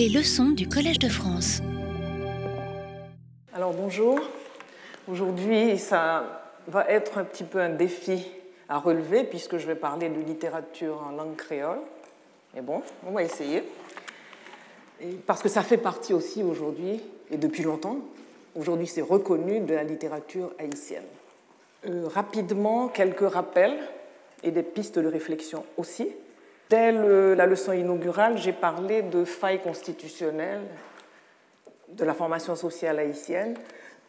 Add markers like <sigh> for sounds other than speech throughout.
Les leçons du Collège de France. Alors bonjour. Aujourd'hui, ça va être un petit peu un défi à relever puisque je vais parler de littérature en langue créole. Mais bon, on va essayer. parce que ça fait partie aussi aujourd'hui, et depuis longtemps, aujourd'hui c'est reconnu de la littérature haïtienne. Euh, rapidement, quelques rappels et des pistes de réflexion aussi. Dès la leçon inaugurale, j'ai parlé de failles constitutionnelles de la formation sociale haïtienne.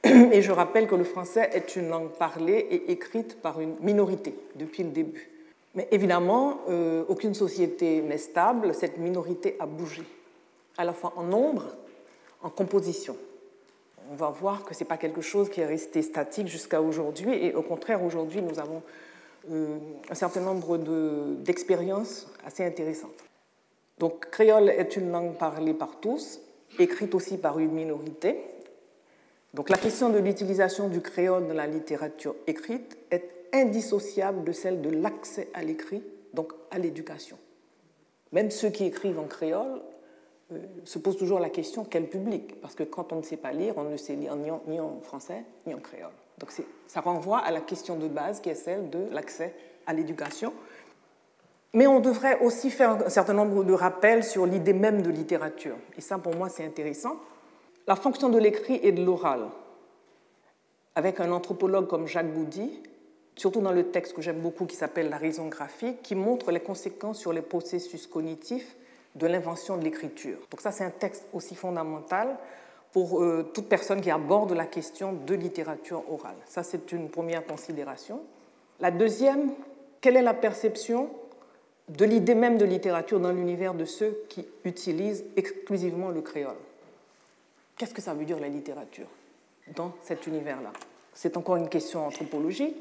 Et je rappelle que le français est une langue parlée et écrite par une minorité depuis le début. Mais évidemment, euh, aucune société n'est stable, cette minorité a bougé, à la fois en nombre, en composition. On va voir que ce n'est pas quelque chose qui est resté statique jusqu'à aujourd'hui, et au contraire, aujourd'hui, nous avons euh, un certain nombre d'expériences assez intéressantes. Donc, créole est une langue parlée par tous, écrite aussi par une minorité. Donc, la question de l'utilisation du créole dans la littérature écrite est indissociable de celle de l'accès à l'écrit, donc à l'éducation. Même ceux qui écrivent en créole euh, se posent toujours la question quel public? Parce que quand on ne sait pas lire, on ne sait lire ni en français ni en créole. Donc ça renvoie à la question de base qui est celle de l'accès à l'éducation. Mais on devrait aussi faire un certain nombre de rappels sur l'idée même de littérature. Et ça, pour moi, c'est intéressant. La fonction de l'écrit et de l'oral. Avec un anthropologue comme Jacques Boudy, surtout dans le texte que j'aime beaucoup qui s'appelle La raison graphique, qui montre les conséquences sur les processus cognitifs de l'invention de l'écriture. Donc ça, c'est un texte aussi fondamental pour euh, toute personne qui aborde la question de littérature orale. Ça, c'est une première considération. La deuxième, quelle est la perception de l'idée même de littérature dans l'univers de ceux qui utilisent exclusivement le créole? Qu'est-ce que ça veut dire la littérature dans cet univers-là? C'est encore une question anthropologique.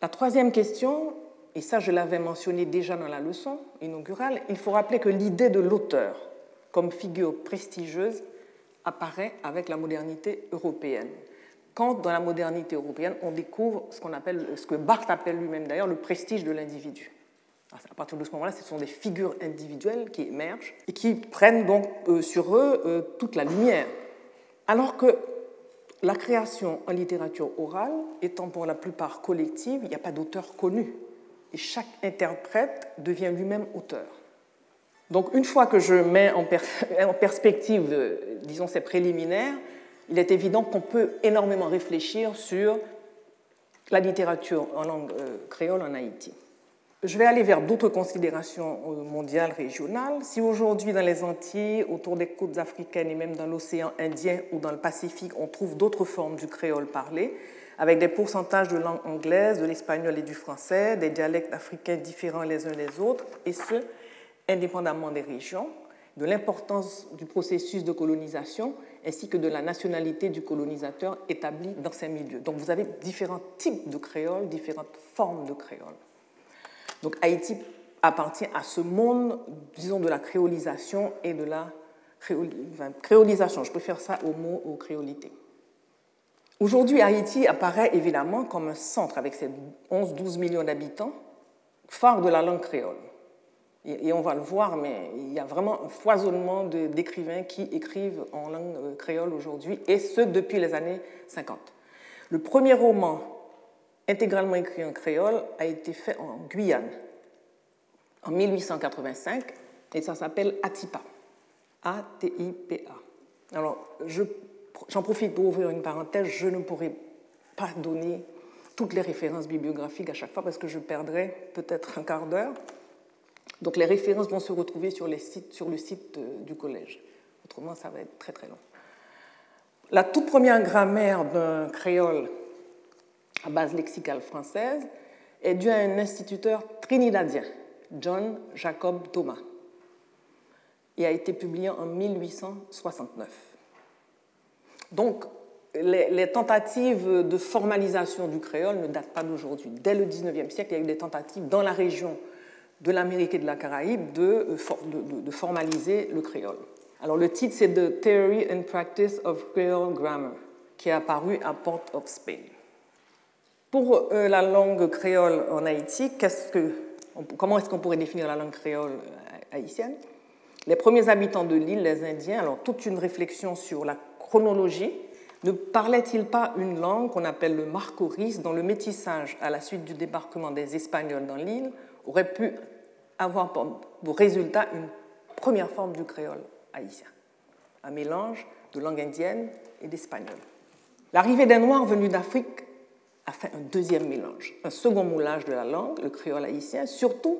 La troisième question, et ça je l'avais mentionné déjà dans la leçon inaugurale, il faut rappeler que l'idée de l'auteur comme figure prestigieuse apparaît avec la modernité européenne. Quand dans la modernité européenne, on découvre ce, qu'on appelle, ce que Barthes appelle lui-même d'ailleurs le prestige de l'individu. À partir de ce moment-là, ce sont des figures individuelles qui émergent et qui prennent donc euh, sur eux euh, toute la lumière. Alors que la création en littérature orale étant pour la plupart collective, il n'y a pas d'auteur connu. Et chaque interprète devient lui-même auteur. Donc une fois que je mets <laughs> en, perspective, euh, disons, ces préliminaires, il est évident qu'on peut énormément réfléchir sur la littérature en langue euh, créole en Haïti. Je vais aller vers d'autres considérations euh, mondiales, régionales. Si aujourd'hui dans les Antilles, autour des côtes africaines et même dans l'océan Indien ou dans le Pacifique, on trouve d'autres formes du créole parlé, avec des pourcentages de langue anglaise, de l'espagnol et du français, des dialectes africains différents les uns des autres, et ce, indépendamment des régions, de l'importance du processus de colonisation ainsi que de la nationalité du colonisateur établi dans ces milieux. Donc vous avez différents types de créoles, différentes formes de créoles. Donc Haïti appartient à ce monde, disons, de la créolisation et de la créolisation. Je préfère ça au mot aux créolités. Aujourd'hui, Haïti apparaît évidemment comme un centre avec ses 11-12 millions d'habitants, phare de la langue créole et on va le voir, mais il y a vraiment un foisonnement d'écrivains qui écrivent en langue euh, créole aujourd'hui, et ce depuis les années 50. Le premier roman intégralement écrit en créole a été fait en Guyane en 1885, et ça s'appelle Atipa. A-T-I-P-A. Alors, j'en profite pour ouvrir une parenthèse, je ne pourrai pas donner toutes les références bibliographiques à chaque fois parce que je perdrais peut-être un quart d'heure. Donc les références vont se retrouver sur, le site du collège. Autrement, ça va être très très long. La toute première grammaire d'un créole à base lexicale française est due à un instituteur trinidadien, John Jacob Thomas, et a été publiée en 1869. Donc, les, les, tentatives de formalisation du créole ne datent pas d'aujourd'hui. Dès le 19e siècle, il y a eu des tentatives dans la région de l'Amérique et de la Caraïbe euh, de, formaliser le créole. Alors le titre c'est The Theory and Practice of Creole Grammar, qui est apparu à Port of Spain. Pour euh, la langue créole en Haïti, comment est-ce qu'on pourrait définir la langue créole euh, haïtienne? Les premiers habitants de l'île, les Indiens, alors toute une réflexion sur la chronologie, ne parlaient-ils pas une langue qu'on appelle le marcoris, dont le métissage à la suite du débarquement des Espagnols dans l'île aurait pu avoir pour résultat une première forme du créole haïtien, un mélange de langue indienne et d'espagnol. L'arrivée des Noirs venus d'Afrique a fait un deuxième mélange, un second moulage de la langue, le créole haïtien, surtout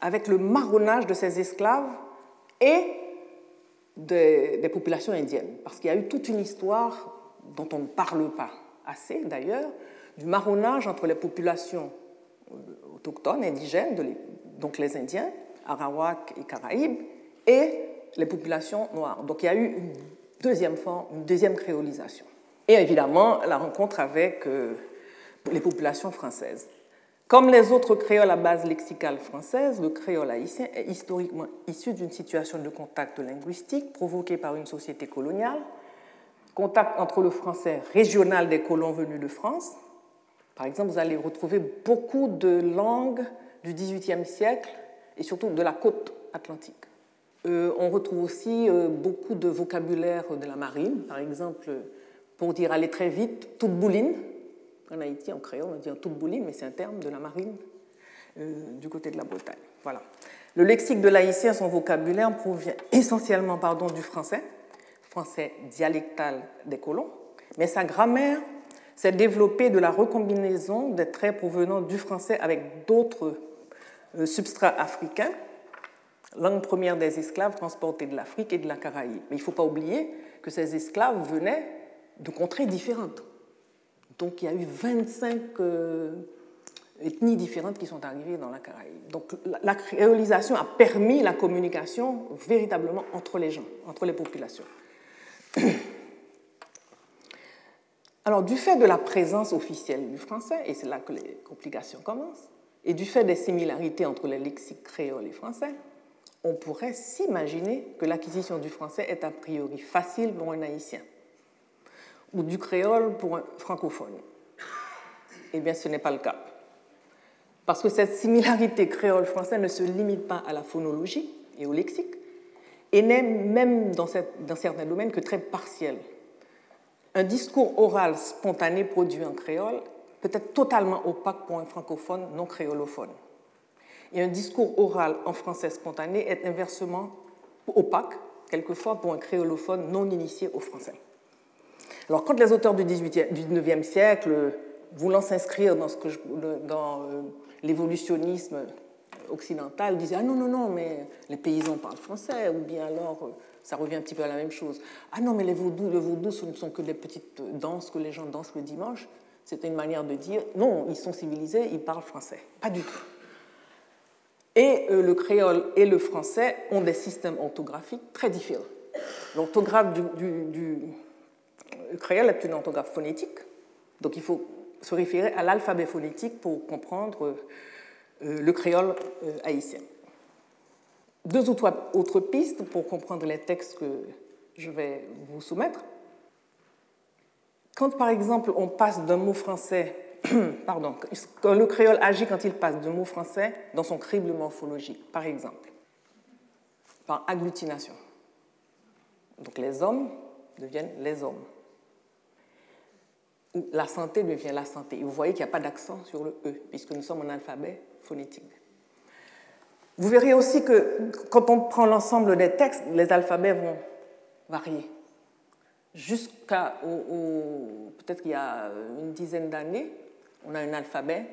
avec le marronnage de ces esclaves et des, des populations indiennes, parce qu'il y a eu toute une histoire dont on ne parle pas assez d'ailleurs, du marronnage entre les populations autochtones, indigènes, donc les Indiens, Arawak et Caraïbes, et les populations noires. Donc il y a eu une deuxième forme, une deuxième créolisation. Et évidemment, la rencontre avec euh, les populations françaises. Comme les autres créoles à base lexicale française, le créole haïtien est historiquement issu d'une situation de contact linguistique provoquée par une société coloniale, contact entre le français régional des colons venus de France. Par exemple, vous allez retrouver beaucoup de langues du XVIIIe siècle et surtout de la côte atlantique. Euh, on retrouve aussi euh, beaucoup de vocabulaire de la marine, par exemple, pour dire aller très vite, toute bouline, en Haïti, en créole, on dit toute bouline, mais c'est un terme de la marine euh, du côté de la Bretagne. Voilà. Le lexique de l'haïtien, son vocabulaire provient essentiellement pardon, du français, français dialectal des colons, mais sa grammaire s'est développée de la recombinaison des traits provenant du français avec d'autres euh, substrats africains, langue première des esclaves transportés de l'Afrique et de la Caraïbe. Mais il ne faut pas oublier que ces esclaves venaient de contrées différentes. Donc il y a eu 25 euh, ethnies différentes qui sont arrivées dans la Caraïbe. Donc la créolisation a permis la communication véritablement entre les gens, entre les populations. <clears throat> Alors du fait de la présence officielle du français, et c'est là que les complications commencent, et du fait des similarités entre les lexiques créoles et français, on pourrait s'imaginer que l'acquisition du français est a priori facile pour un haïtien ou du créole pour un francophone. Eh bien, ce n'est pas le cas. Parce que cette similarité créole-français ne se limite pas à la phonologie et au lexique, et n'est même dans, dans, certains domaines que très partielle. Un discours oral spontané produit en créole peut être totalement opaque pour un francophone non créolophone. Et un discours oral en français spontané est inversement opaque, quelquefois pour un créolophone non initié au français. Alors, quand les auteurs du, 18 du 19e siècle, voulant s'inscrire dans, dans euh, l'évolutionnisme occidental, disaient Ah non, non, non, mais les paysans parlent français, ou bien alors euh, ça revient un petit peu à la même chose. Ah non, mais les vaudous, le vaudou, ce ne sont que des petites danses que les gens dansent le dimanche. C'était une manière de dire non, ils sont civilisés, ils parlent français. Pas du tout. Et euh, le créole et le français ont des systèmes orthographiques très différents. L'orthographe du le créole est une orthographe phonétique, donc il faut se référer à l'alphabet phonétique pour comprendre euh, le créole euh, haïtien. Deux ou trois autres pistes pour comprendre les textes que je vais vous soumettre. Quand par exemple on passe d'un mot français, <clears throat> pardon, quand le créole agit quand il passe d'un mot français dans son crible morphologique, par exemple, par agglutination. Donc les hommes deviennent les hommes la santé devient la santé. vous voyez qu'il n'y a pas d'accent sur le E, puisque nous sommes en alphabet phonétique. Vous verrez aussi que quand on prend l'ensemble des textes, les alphabets vont varier. Jusqu'à peut-être qu'il y a une dizaine d'années, on a un alphabet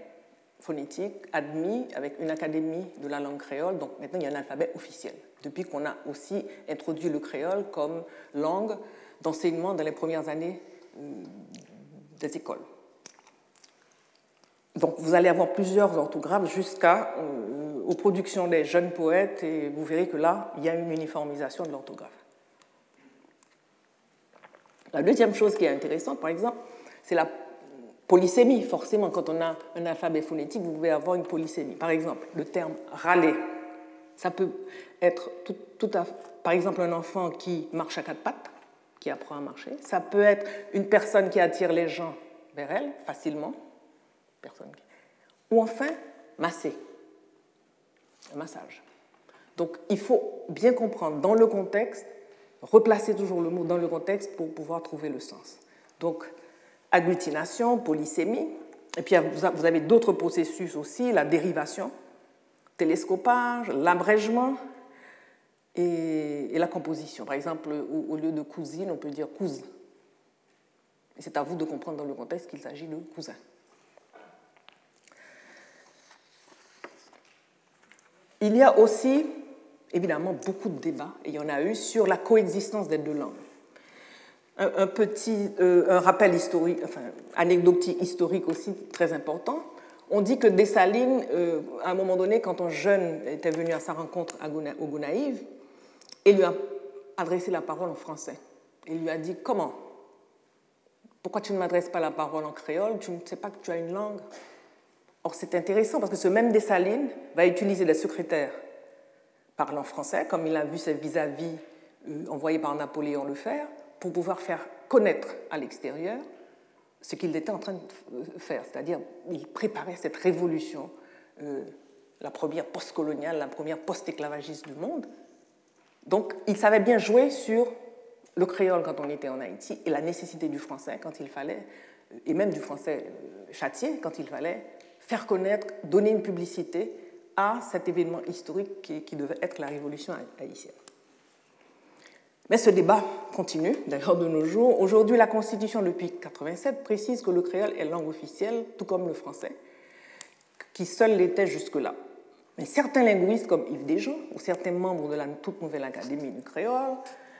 phonétique admis avec une académie de la langue créole. Donc maintenant, il y a un alphabet officiel, depuis qu'on a aussi introduit le créole comme langue d'enseignement dans les premières années euh, des écoles. Donc vous allez avoir plusieurs orthographes jusqu'à euh, aux productions des jeunes poètes et vous verrez que là, il y a une uniformisation de l'orthographe. La deuxième chose qui est intéressante, par exemple, c'est la polysémie. Forcément, quand on a un alphabet phonétique, vous pouvez avoir une polysémie. Par exemple, le terme râler, ça peut être tout, tout à, par exemple un enfant qui marche à quatre pattes, qui apprend à marcher. Ça peut être une personne qui attire les gens vers elle facilement. Personne Ou enfin, masser. Massage. Donc il faut bien comprendre dans le contexte, replacer toujours le mot dans le contexte pour pouvoir trouver le sens. Donc agglutination, polysémie, et puis vous avez d'autres processus aussi, la dérivation, télescopage, l'abrègement et, la composition. Par exemple, au, lieu de cousine, on peut dire cousine. Et c'est à vous de comprendre dans le contexte qu'il s'agit de cousin. Il y a aussi, évidemment, beaucoup de débats, et il y en a eu, sur la coexistence des deux langues. Un, petit euh, un rappel historique, enfin, anecdotique historique aussi très important. On dit que Dessalines, euh, à un moment donné, quand un jeune était venu à sa rencontre au Gonaïve, il lui a adressé la parole en français. Il lui a dit Comment? Pourquoi tu ne m'adresses pas la parole en créole? Tu ne sais pas que tu as une langue? Or, c'est intéressant parce que ce même Dessalines va utiliser des secrétaires parlant français, comme il a vu ses vis-à-vis euh, envoyés par Napoléon le faire, pour pouvoir faire connaître à l'extérieur ce qu'il était en train de faire. C'est-à-dire, il préparait cette révolution, euh, la première post-coloniale, la première post-esclavagiste du monde. Donc, il savait bien jouer sur le créole quand on était en Haïti et la nécessité du français quand il fallait, et même du français euh, châtié quand il fallait faire connaître, donner une publicité à cet événement historique qui, devait être la révolution haïtienne. Mais ce débat continue, d'ailleurs de nos jours. Aujourd'hui, la Constitution depuis 1987 précise que le créole est langue officielle, tout comme le français, qui seul l'était jusque-là. Mais certains linguistes, comme Yves Desjons, ou certains membres de la toute nouvelle Académie du créole,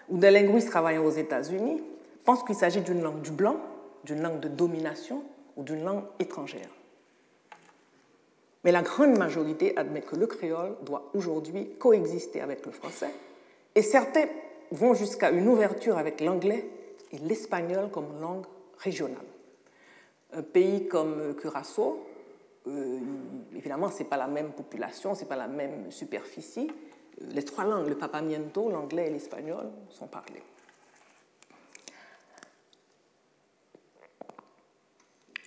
ou des linguistes travaillant aux États-Unis, pensent qu'il s'agit d'une langue du blanc, d'une langue de domination ou d'une langue étrangère. Mais la grande majorité admet que le créole doit aujourd'hui coexister avec le français, et certains vont jusqu'à une ouverture avec l'anglais et l'espagnol comme langue régionale. Un pays comme Curaçao, euh, évidemment, ce n'est pas la même population, ce n'est pas la même superficie. Les trois langues, le papamiento, l'anglais et l'espagnol, sont parlés.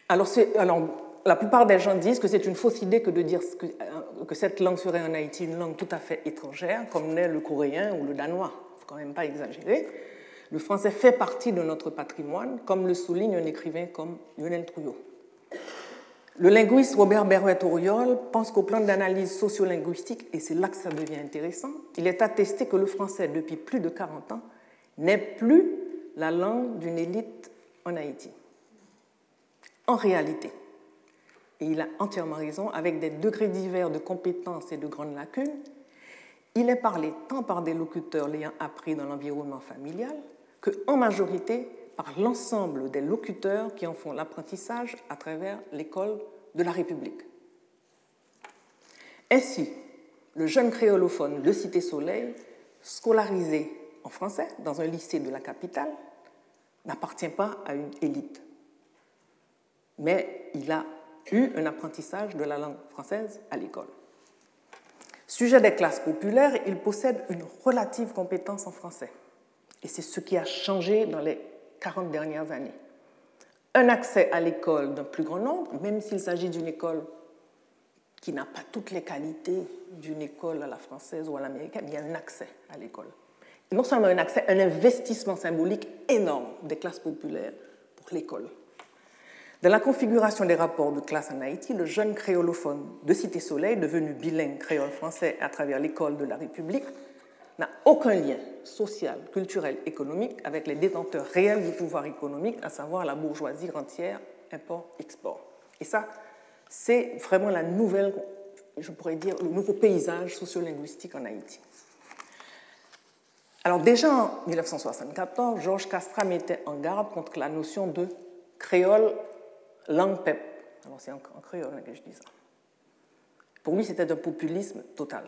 Alors, alors, la plupart des gens disent que c'est une fausse idée que de dire que, euh, que, cette langue serait en Haïti une langue tout à fait étrangère, comme n'est le coréen ou le danois. Il faut quand même pas exagérer. Le français fait partie de notre patrimoine, comme le souligne un écrivain comme Lionel Trouillot. Le linguiste Robert Berrouet-Auriol pense qu'au plan d'analyse sociolinguistique, et c'est là que ça devient intéressant, il est attesté que le français, depuis plus de 40 ans, n'est plus la langue d'une élite en Haïti. En réalité, et il a entièrement raison, avec des degrés divers de compétences et de grandes lacunes, il est parlé tant par des locuteurs l'ayant appris dans l'environnement familial que, en majorité, par l'ensemble des locuteurs qui en font l'apprentissage à travers l'école de la République. Ainsi, le jeune créolophone de Cité Soleil, scolarisé en français dans un lycée de la capitale, n'appartient pas à une élite, mais il a eu un apprentissage de la langue française à l'école. Sujet des classes populaires, il possède une relative compétence en français. Et c'est ce qui a changé dans les 40 dernières années. Un accès à l'école d'un plus grand nombre, même s'il s'agit d'une école qui n'a pas toutes les qualités d'une école à la française ou à l'américaine, il y a un accès à l'école. non seulement un accès, un investissement symbolique énorme des classes populaires pour l'école. Dans la configuration des rapports de classe en Haïti, le jeune créolophone de Cité Soleil, devenu bilingue créole-français à travers l'école de la République, n'a aucun lien social, culturel, économique avec les détenteurs réels du pouvoir économique, à savoir la bourgeoisie rentière, import-export. Et ça, c'est vraiment la nouvelle, je pourrais dire, le nouveau paysage sociolinguistique en Haïti. Alors déjà en 1974, Georges Castra mettait en garde contre la notion de créole langue PEP. Alors c'est en, créole que je dis ça. Pour lui, c'était un populisme total.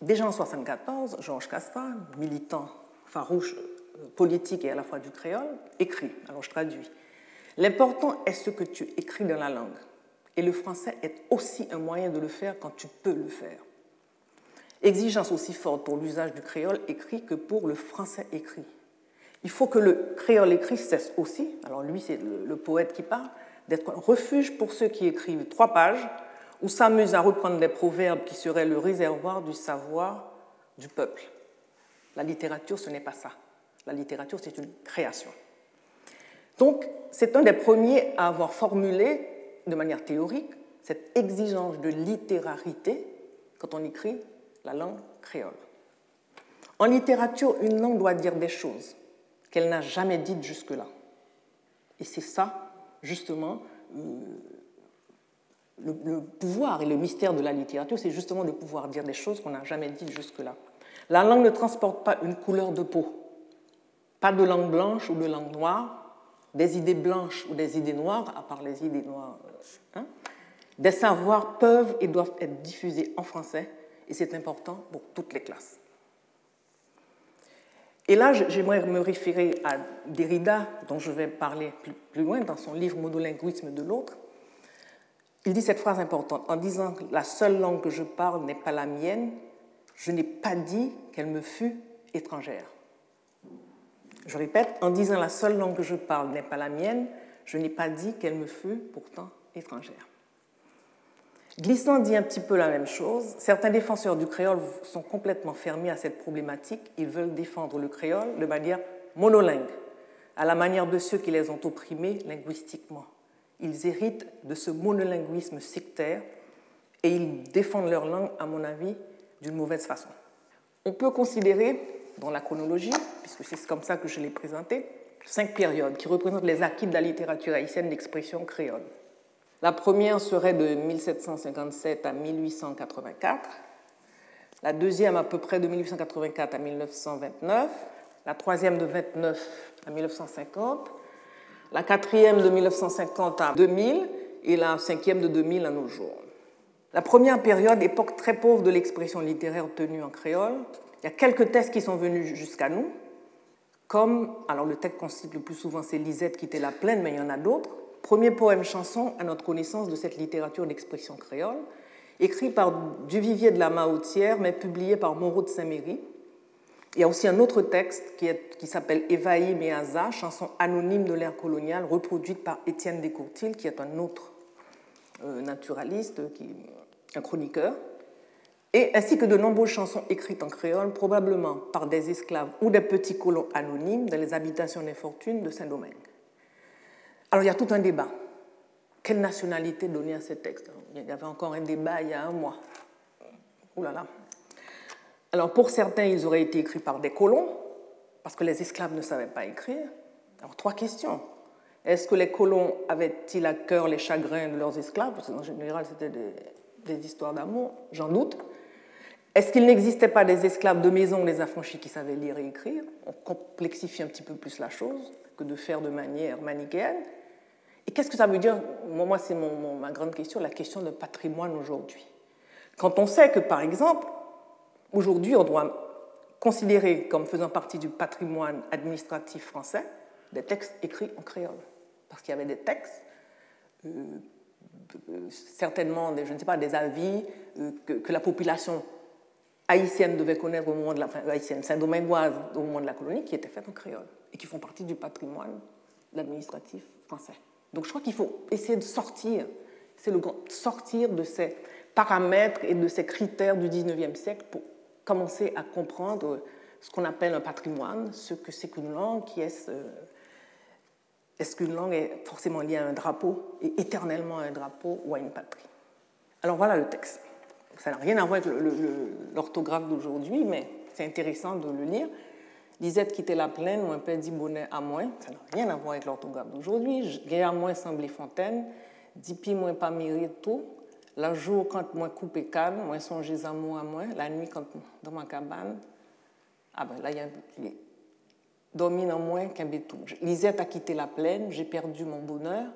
Déjà en 1974, Georges Castra, militant farouche euh, politique et à la fois du créole, écrit, alors je traduis, L'important est ce que tu écris dans la langue. Et le français est aussi un moyen de le faire quand tu peux le faire. Exigence aussi forte pour l'usage du créole écrit que pour le français écrit. Il faut que le créole écrit cesse aussi, alors lui c'est le, poète qui parle, d'être un refuge pour ceux qui écrivent trois pages ou s'amuse à reprendre des proverbes qui seraient le réservoir du savoir du peuple. La littérature, ce n'est pas ça. La littérature, c'est une création. Donc, c'est un des premiers à avoir formulé de manière théorique cette exigence de littérarité quand on écrit la langue créole. En littérature, une langue doit dire des choses qu'elle n'a jamais dites jusque-là. Et c'est ça, justement, euh, le, pouvoir et le mystère de la littérature, c'est justement de pouvoir dire des choses qu'on n'a jamais dites jusque-là. La langue ne transporte pas une couleur de peau, pas de langue blanche ou de langue noire, des idées blanches ou des idées noires, à part les idées noires. Euh, hein. Des savoirs peuvent et doivent être diffusés en français, et c'est important pour toutes les classes. Et là, j'aimerais me référer à Derrida, dont je vais parler plus loin dans son livre Monolinguisme de l'autre. Il dit cette phrase importante en disant que la seule langue que je parle n'est pas la mienne, je n'ai pas dit qu'elle me fût étrangère. Je répète, en disant la seule langue que je parle n'est pas la mienne, je n'ai pas dit qu'elle me fût pourtant étrangère. Glissant dit un petit peu la même chose. Certains défenseurs du créole sont complètement fermés à cette problématique. Ils veulent défendre le créole de manière monolingue, à la manière de ceux qui les ont opprimés linguistiquement. Ils héritent de ce monolinguisme sectaire et ils défendent leur langue, à mon avis, d'une mauvaise façon. On peut considérer, dans la chronologie, puisque c'est comme ça que je l'ai présenté, cinq périodes qui représentent les acquis de la littérature haïtienne d'expression créole. La première serait de 1757 à 1884, la deuxième à peu près de 1884 à 1929, la troisième de 29 à 1950, la quatrième de 1950 à 2000 et la cinquième de 2000 à nos jours. La première période, époque très pauvre de l'expression littéraire tenue en créole, il y a quelques textes qui sont venus jusqu'à nous, comme, alors le texte qu'on cite le plus souvent c'est Lisette qui était la plaine, mais il y en a d'autres, premier poème chanson à notre connaissance de cette littérature d'expression créole, écrit par Duvivier de la Mahoutière, mais publié par Moreau de Saint-Méry. Il y a aussi un autre texte qui, s'appelle Evaï Meaza, chanson anonyme de l'ère coloniale, reproduite par Étienne Descourtil, qui est un autre euh, naturaliste, qui, un chroniqueur, et ainsi que de nombreuses chansons écrites en créole, probablement par des esclaves ou des petits colons anonymes dans les habitations d'infortune de Saint-Domingue. Alors il y a tout un débat. Quelle nationalité donner à ces textes? Il y avait encore un débat il y a un mois. Ouh là là. Alors pour certains, ils auraient été écrits par des colons, parce que les esclaves ne savaient pas écrire. Alors trois questions. Est-ce que les colons avaient-ils à cœur les chagrins de leurs esclaves? Parce général, c'était des, des histoires d'amour, j'en doute. Est-ce qu'il n'existait pas des esclaves de maison, des affranchis qui savaient lire et écrire? On complexifie un petit peu plus la chose que de faire de manière manichéenne. Et qu'est-ce que ça veut dire Moi, c'est ma grande question, la question de patrimoine aujourd'hui. Quand on sait que, par exemple, aujourd'hui, on doit considérer comme faisant partie du patrimoine administratif français des textes écrits en créole. Parce qu'il y avait des textes, euh, certainement, des, je ne sais pas, des avis euh, que, la population haïtienne devait connaître au moment de la enfin, haïtienne, saint-domingoise au moment de la colonie, qui étaient faites en créole et qui font partie du patrimoine administratif français. Donc je crois qu'il faut essayer de sortir, c'est le sortir de ces paramètres et de ces critères du 19e siècle pour commencer à comprendre ce qu'on appelle un patrimoine, ce que c'est qu'une langue, qui est est-ce qu'une langue est forcément liée à un drapeau et éternellement à un drapeau ou à une patrie Alors voilà le texte. Ça n'a rien à voir avec l'orthographe d'aujourd'hui, mais c'est intéressant de le lire. Lisette quittait la plaine, ou un peu dit bonnet à moins. Ça n'a rien à voir avec l'orthographe d'aujourd'hui. J'ai à moins semblé fontaine. Dipi moins pas tout. La jour quand moi coupé calme, moins songez à moi à moins. La nuit quand dans ma cabane. Ah ben là, il y a un peu dormi en moins qu'un béton. Lisette a quitté la plaine, j'ai perdu mon bonheur.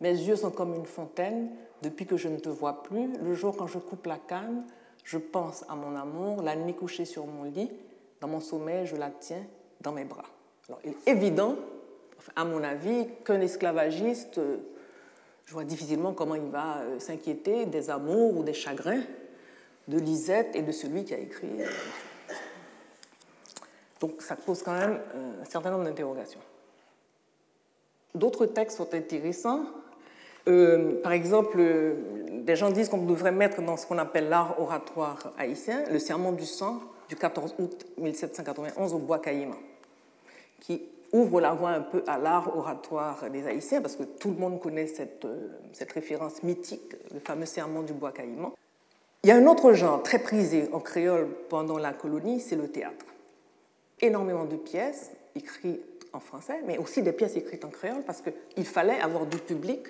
Mes yeux sont comme une fontaine depuis que je ne te vois plus. Le jour quand je coupe la canne, je pense à mon amour. La nuit couchée sur mon lit, dans mon sommeil, je la tiens dans mes bras. Alors, il est évident, à mon avis, qu'un esclavagiste, euh, je vois difficilement comment il va euh, s'inquiéter des amours ou des chagrins de Lisette et de celui qui a écrit. Euh, donc ça pose quand même un certain nombre d'interrogations. D'autres textes sont intéressants. Par exemple, des gens disent qu'on devrait mettre dans ce qu'on appelle l'art oratoire haïtien le serment du sang du 14 août 1791 au bois Caïman, qui ouvre la voie un peu à l'art oratoire des Haïtiens, parce que tout le monde connaît cette, euh, cette référence mythique, le fameux serment du bois Caïman. Il y a un autre genre très prisé en créole pendant la colonie, c'est le théâtre. Énormément de pièces écrites en français, mais aussi des pièces écrites en créole, parce qu'il fallait avoir du public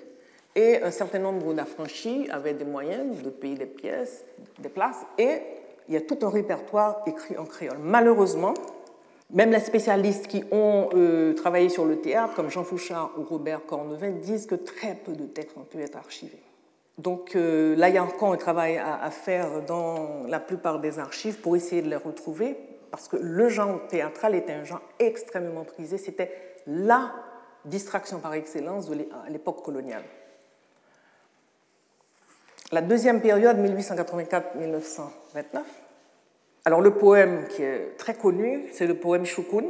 et un certain nombre d'affranchis avaient des moyens de payer des pièces, des places, et il y a tout un répertoire écrit en créole. Malheureusement, même les spécialistes qui ont euh, travaillé sur le théâtre, comme Jean Fouchard ou Robert Cornevin, disent que très peu de textes ont pu être archivés. Donc euh, là, il y a encore un travail à, faire dans la plupart des archives pour essayer de les retrouver, parce que le genre théâtral était un genre extrêmement prisé. C'était la distraction par excellence de l'époque coloniale. La deuxième période, 1884-1929, alors le poème qui est très connu, c'est le poème Choukoun,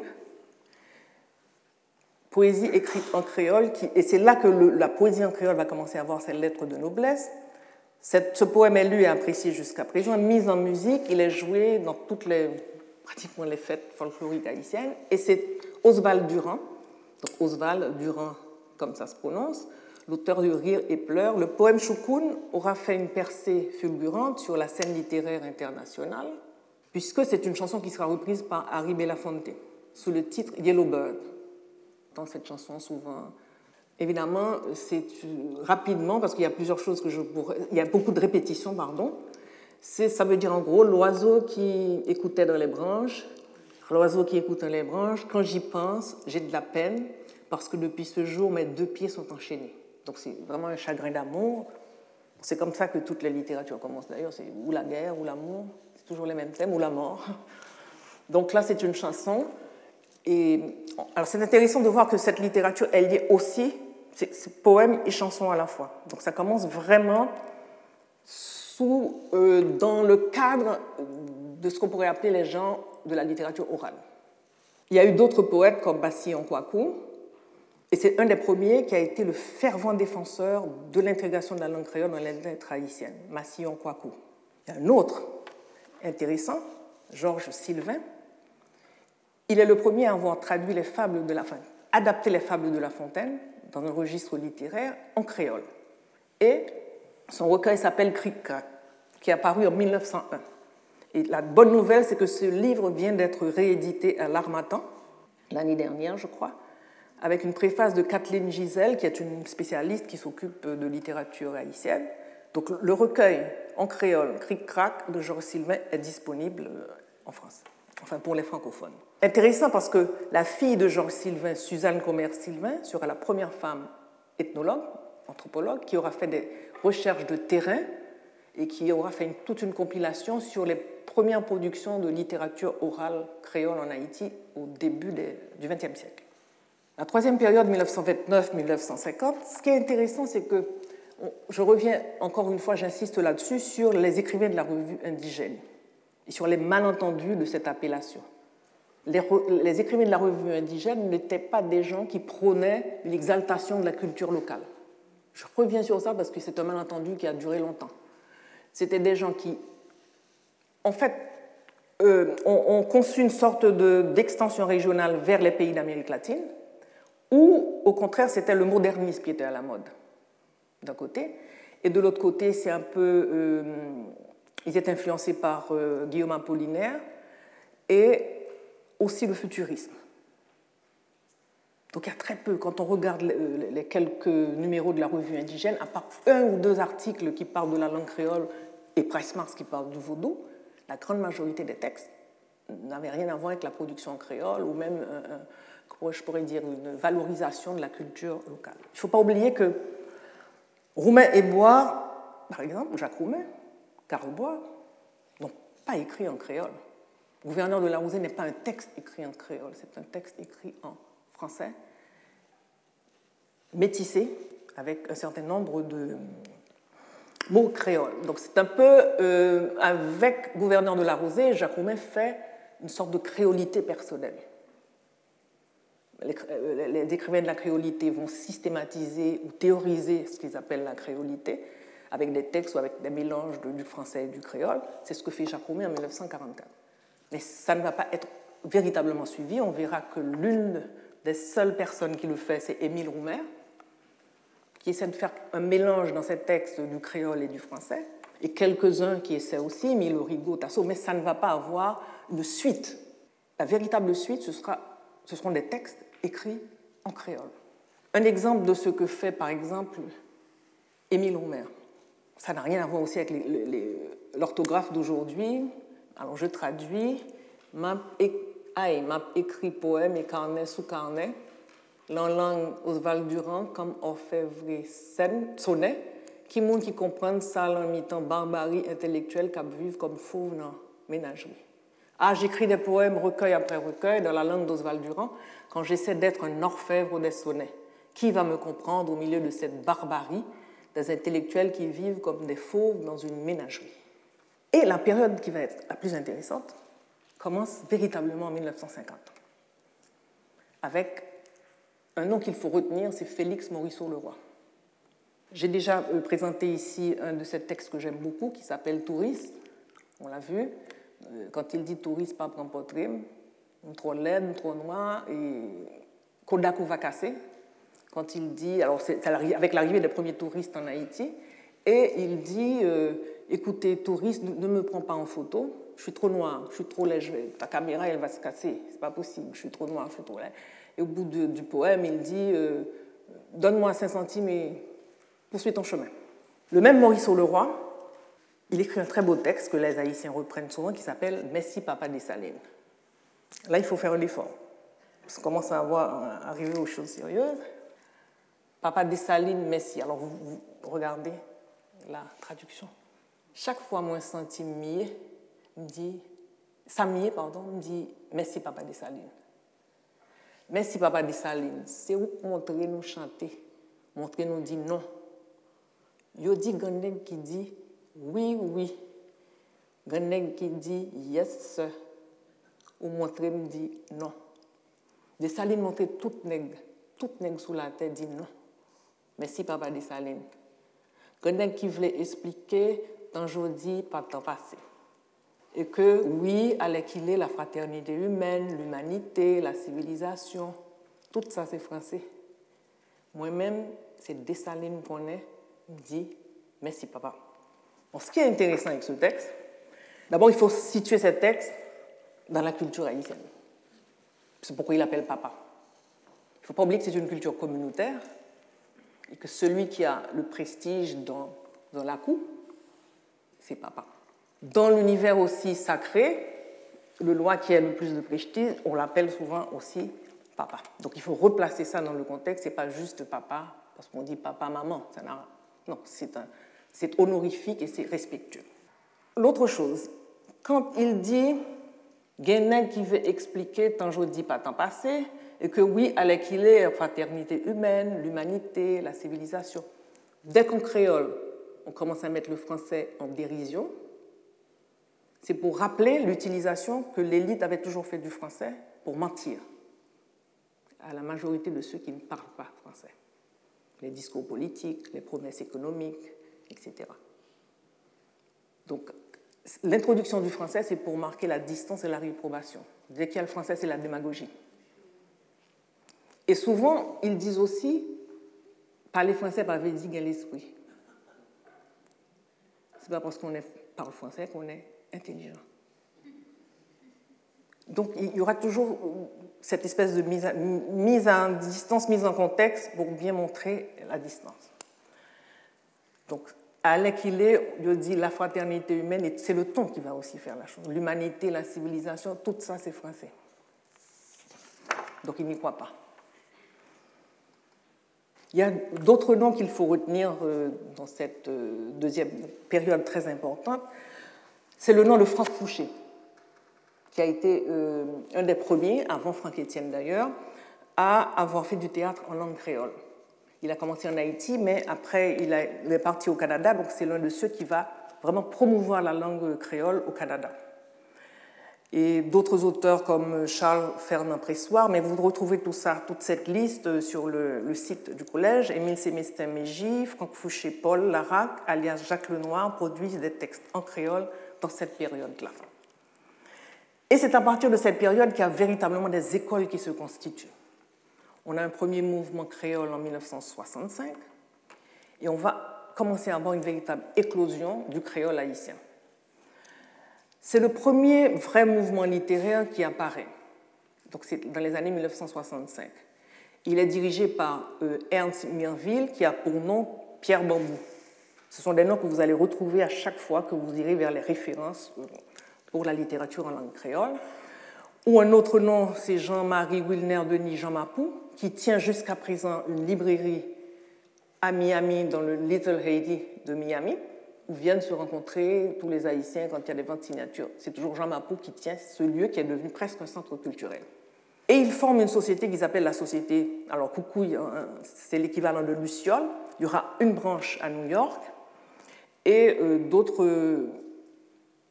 poésie écrite en créole, et c'est là que la poésie en créole va commencer à avoir ses lettres de noblesse. ce poème est lu et apprécié jusqu'à présent, mis en musique, il est joué dans toutes les, pratiquement les fêtes folkloriques haïtiennes, et c'est Oswald Durand, donc Oswald Durand comme ça se prononce, l'auteur de Rire et pleurs. Le poème Choukoun aura fait une percée fulgurante sur la scène littéraire internationale, puisque c'est une chanson qui sera reprise par Harry Belafonte sous le titre Yellow Bird. Dans cette chanson, souvent. Évidemment, c'est rapidement, parce qu'il y a plusieurs choses que je pourrais. Il y a beaucoup de répétitions, pardon. Ça veut dire en gros l'oiseau qui écoutait dans les branches, l'oiseau qui écoute dans les branches. Quand j'y pense, j'ai de la peine, parce que depuis ce jour, mes deux pieds sont enchaînés. Donc c'est vraiment un chagrin d'amour. C'est comme ça que toutes les littératures commencent d'ailleurs, c'est ou la guerre ou l'amour toujours les mêmes thèmes, ou la mort. <laughs> Donc là, c'est une chanson. Et alors c'est intéressant de voir que cette littérature, elle est aussi, c'est poème et chanson à la fois. Donc ça commence vraiment sous, euh, dans le cadre de ce qu'on pourrait appeler les gens de la littérature orale. Il y a eu d'autres poètes comme Bassi Kwaku, et c'est un des premiers qui a été le fervent défenseur de l'intégration de la langue créole dans lettres haïtiennes, Massillon Kwaku. Il y a un autre intéressant, Georges Sylvain. Il est le premier à avoir traduit les fables de la adapté les fables de La Fontaine dans un registre littéraire en créole. Et son recueil s'appelle Cric-Crac, qui est apparu en 1901. Et la bonne nouvelle, c'est que ce livre vient d'être réédité à l'Armatan, l'année dernière, je crois, avec une préface de Kathleen Gisèle, qui est une spécialiste qui s'occupe de littérature haïtienne. Donc le recueil en créole, Cric-Crac de Georges Sylvain est disponible euh, en France, enfin pour les francophones. Intéressant parce que la fille de Georges Sylvain, Suzanne Commerce-Sylvain, sera la première femme ethnologue, anthropologue, qui aura fait des recherches de terrain et qui aura fait toute une compilation sur les premières productions de littérature orale créole en Haïti au début du XXe siècle. La troisième période, 1929-1950, ce qui est intéressant, c'est que je reviens encore une fois, j'insiste là-dessus, sur les écrivains de la revue indigène et sur les malentendus de cette appellation. Les, écrivains de la revue indigène n'étaient pas des gens qui prônaient l'exaltation de la culture locale. Je reviens sur ça parce que c'est un malentendu qui a duré longtemps. C'était des gens qui, en fait, euh, ont, conçu une sorte d'extension régionale vers les pays d'Amérique latine, ou au contraire, c'était le modernisme qui était à la mode d'un côté, et de l'autre côté, c'est un peu. Euh, ils étaient influencés par euh, Guillaume Apollinaire et aussi le futurisme. Donc il y a très peu, quand on regarde les quelques numéros de la revue indigène, à part un ou deux articles qui parlent de la langue créole et Price Mars qui parle du vaudou, la grande majorité des textes n'avaient rien à voir avec la production créole ou même, comment je pourrais dire, une valorisation de la culture locale. Il ne faut pas oublier que Roumain et Bois, par exemple, Jacques Roumain, Carl Bois, n'ont pas écrit en créole. Le gouverneur de la Rosée n'est pas un texte écrit en créole, c'est un texte écrit en français, métissé, avec un certain nombre de mots créoles. Donc c'est un peu, euh, avec gouverneur de la Rosée, Jacques Roumain fait une sorte de créolité personnelle. Les, écrivains de la créolité vont systématiser ou théoriser ce qu'ils appellent la créolité, avec des textes ou avec des mélanges du français et du créole. C'est ce que fait Jacques Roumet en 1944. Mais ça ne va pas être véritablement suivi. On verra que l'une des seules personnes qui le fait, c'est Émile Roumer, qui essaie de faire un mélange dans ses textes du créole et du français, et quelques-uns qui essaient aussi, Émile Rigaud, Tasso, mais ça ne va pas avoir une suite. La véritable suite, ce, sera, ce seront des textes écrits en créole. Un exemple de ce que fait, par exemple, Émile Roumer. Ça n'a rien à voir aussi avec l'orthographe d'aujourd'hui. Alors je traduis. M'a écrit poème et carnet sous carnet, en langue Oswald Durand comme orfèvre sonnet, qui montre qui comprennent ça en mi-temps barbarie intellectuelle qui vivent comme fauve dans ménagerie. Ah, j'écris des poèmes recueil après recueil dans la langue d'Oswald Durand quand j'essaie d'être un orfèvre des sonnets. Qui va me comprendre au milieu de cette barbarie des intellectuels qui vivent comme des fauves dans une ménagerie? Et la période qui va être la plus intéressante commence véritablement en 1950, avec un nom qu'il faut retenir, c'est Félix Morisseau-Leroy. J'ai déjà euh, présenté ici un de ces textes que j'aime beaucoup, qui s'appelle Touriste. On l'a vu. Euh, quand il dit touriste, pas prendre portrait, trop laide, trop noir, et Kodak va casser. Quand il dit, alors c'est avec l'arrivée des premiers touristes en Haïti, et il dit euh, écoutez, touriste, ne me prends pas en photo, je suis trop noir, je suis trop léger, ta caméra elle va se casser, c'est pas possible, je suis trop noir, je suis trop laid. Et au bout du poème, il dit euh, donne-moi 5 centimes et poursuis ton chemin. Le même Maurice Leroy, il écrit un très beau texte que les Haïtiens reprennent souvent qui s'appelle Messi Papa des Salines. Là, il faut faire un effort. Parce qu'on commence à avoir, arriver aux choses sérieuses. Papa Dessalines, Messi. Alors, vous, regardez la traduction. Chaque fois, moi, senti mieux, me dit, Samier, pardon, me dit, merci, Papa Dessalines. Merci, Papa Dessalines. C'est où montrer nous chanter, montrer nous dire non. Yo qui dit oui, oui. Gandeg qui dit yes, ou montrer me dit non. Dessalines montrer toute nègre, toute nègre sous la tête dit non. Merci papa Dessalines. Connaît qui voulait expliquer tant dis pas temps passé. Et que oui, qu'il est la fraternité humaine, l'humanité, la civilisation, tout ça c'est français. Moi-même, c'est Dessalines qu'on est, dit merci papa. Ce qui est intéressant avec ce texte, d'abord il faut situer ce texte dans la culture haïtienne. C'est pourquoi il appelle papa. Il ne faut pas oublier que c'est une culture communautaire et que celui qui a le prestige dans, la cour, c'est papa. Dans l'univers aussi sacré, le loi qui a le plus de prestige, on l'appelle souvent aussi papa. Donc il faut replacer ça dans le contexte, c'est pas juste papa, parce qu'on dit papa, maman. Ça non, c'est honorifique et c'est respectueux. L'autre chose, quand il dit Guénin qui veut expliquer tant je dis pas tant passé, et que oui, à qu'il est fraternité humaine, l'humanité, la civilisation. Dès qu'en créole, on commence à mettre le français en dérision, c'est pour rappeler l'utilisation que l'élite avait toujours fait du français pour mentir à la majorité de ceux qui ne parlent pas français. Les discours politiques, les promesses économiques, etc. Donc, L'introduction du français, c'est pour marquer la distance et la réprobation. Dès qu'il y a le français, c'est la démagogie. Et souvent, ils disent aussi parler français par dire l'esprit. C'est pas parce qu'on parle français qu'on est intelligent. Donc il y aura toujours cette espèce de mise, mise en distance, mise en contexte pour bien montrer la distance. Donc à qu'il est, je dis la fraternité humaine, c'est le ton qui va aussi faire la chose. L'humanité, la civilisation, tout ça, c'est français. Donc il n'y croit pas. Il y a d'autres noms qu'il faut retenir euh, dans cette euh, deuxième période très importante. C'est le nom de Franck Fouché, qui a été euh, un des premiers, avant Franck Etienne d'ailleurs, à avoir fait du théâtre en langue créole. Il a commencé en Haïti, mais après, il, est parti au Canada, donc c'est l'un de ceux qui va vraiment promouvoir la langue créole au Canada. et d'autres auteurs comme Charles Fernand Pressoir, mais vous retrouvez tout ça, toute cette liste sur le, site du collège. Émile Sémestin Mégy, Franck Fouché, Paul Larac, alias Jacques Lenoir, produisent des textes en créole dans cette période-là. Et c'est à partir de cette période qu'il y a véritablement des écoles qui se constituent. On a un premier mouvement créole en 1965 et on va commencer à avoir une véritable éclosion du créole haïtien. C'est le premier vrai mouvement littéraire qui apparaît. Donc c'est dans les années 1965. Il est dirigé par euh, Ernst Mirville, qui a pour nom Pierre Bambou. Ce sont des noms que vous allez retrouver à chaque fois que vous irez vers les références euh, pour la littérature en langue créole. Ou un autre nom, c'est Jean-Marie Wilner Denis Jean Mapou, qui tient jusqu'à présent une librairie à Miami, dans le Little Haiti de Miami où viennent se rencontrer tous les Haïtiens quand il y a des ventes signatures. C'est toujours Jean Mapou qui tient ce lieu qui est devenu presque un centre culturel. Et ils forment une société qu'ils appellent la société, alors Coucouille, hein, c'est l'équivalent de Luciole. Il y aura une branche à New York et euh, d'autres euh,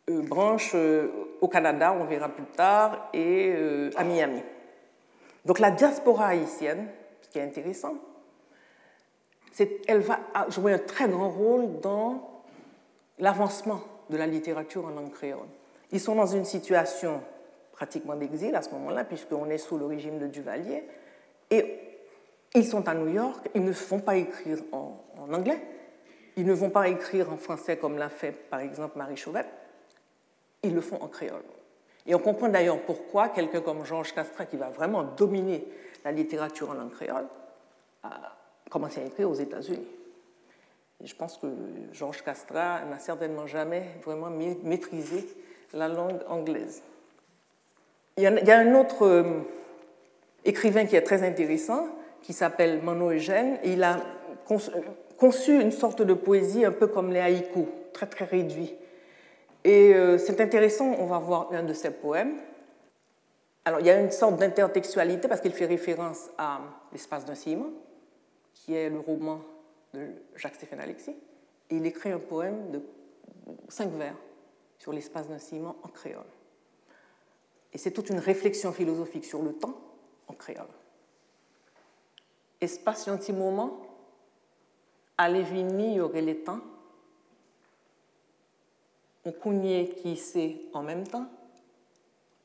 branches euh, au Canada, on verra plus tard, et à Miami. Donc la diaspora haïtienne, ce qui est intéressant, c'est elle va jouer un très grand rôle dans l'avancement de la littérature en langue créole. Ils sont dans une situation pratiquement d'exil à ce moment-là, puisqu'on est sous le régime de Duvalier, et ils sont à New York, ils ne vont pas écrire en, anglais, ils ne vont pas écrire en français comme l'a fait par exemple Marie Chauvette, ils le font en créole. Et on comprend d'ailleurs pourquoi quelqu'un comme Georges Castra, qui va vraiment dominer la littérature en langue créole, a commencé à écrire aux États-Unis je pense que Georges Castra n'a certainement jamais vraiment maîtrisé la langue anglaise. Il y a, un autre euh, écrivain qui est très intéressant, qui s'appelle Mano Eugène, et il a conçu une sorte de poésie un peu comme les haïkus, très très réduit. Et euh, c'est intéressant, on va voir un de ses poèmes. Alors il y a une sorte d'intertextualité parce qu'il fait référence à l'espace d'un ciment, qui est le roman de Jacques-Stéphane Alexis, il écrit un poème de cinq vers sur l'espace d'un ciment en créole. Et c'est toute une réflexion philosophique sur le temps en créole. Espace un petit moment, allez vini, y aurait les temps, on qui sait en même temps,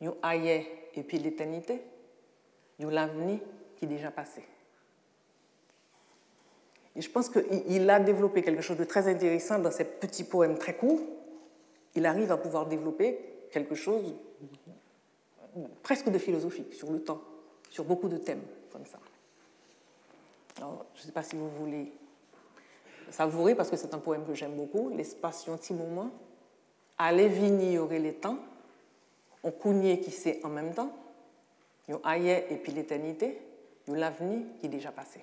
nous aïe et puis l'éternité, nous l'avenir qui est déjà passé. Et je pense qu'il a développé quelque chose de très intéressant dans ces petits poèmes très courts. Il arrive à pouvoir développer quelque chose presque de philosophique sur le temps, sur beaucoup de thèmes comme ça. Alors, je ne sais pas si vous voulez savourer, parce que c'est un poème que j'aime beaucoup, l'espace un petit moment. Allez vini aurait les temps, on cougnait qui sait en même temps, on aïe et puis l'éternité, on l'avenir qui est déjà passé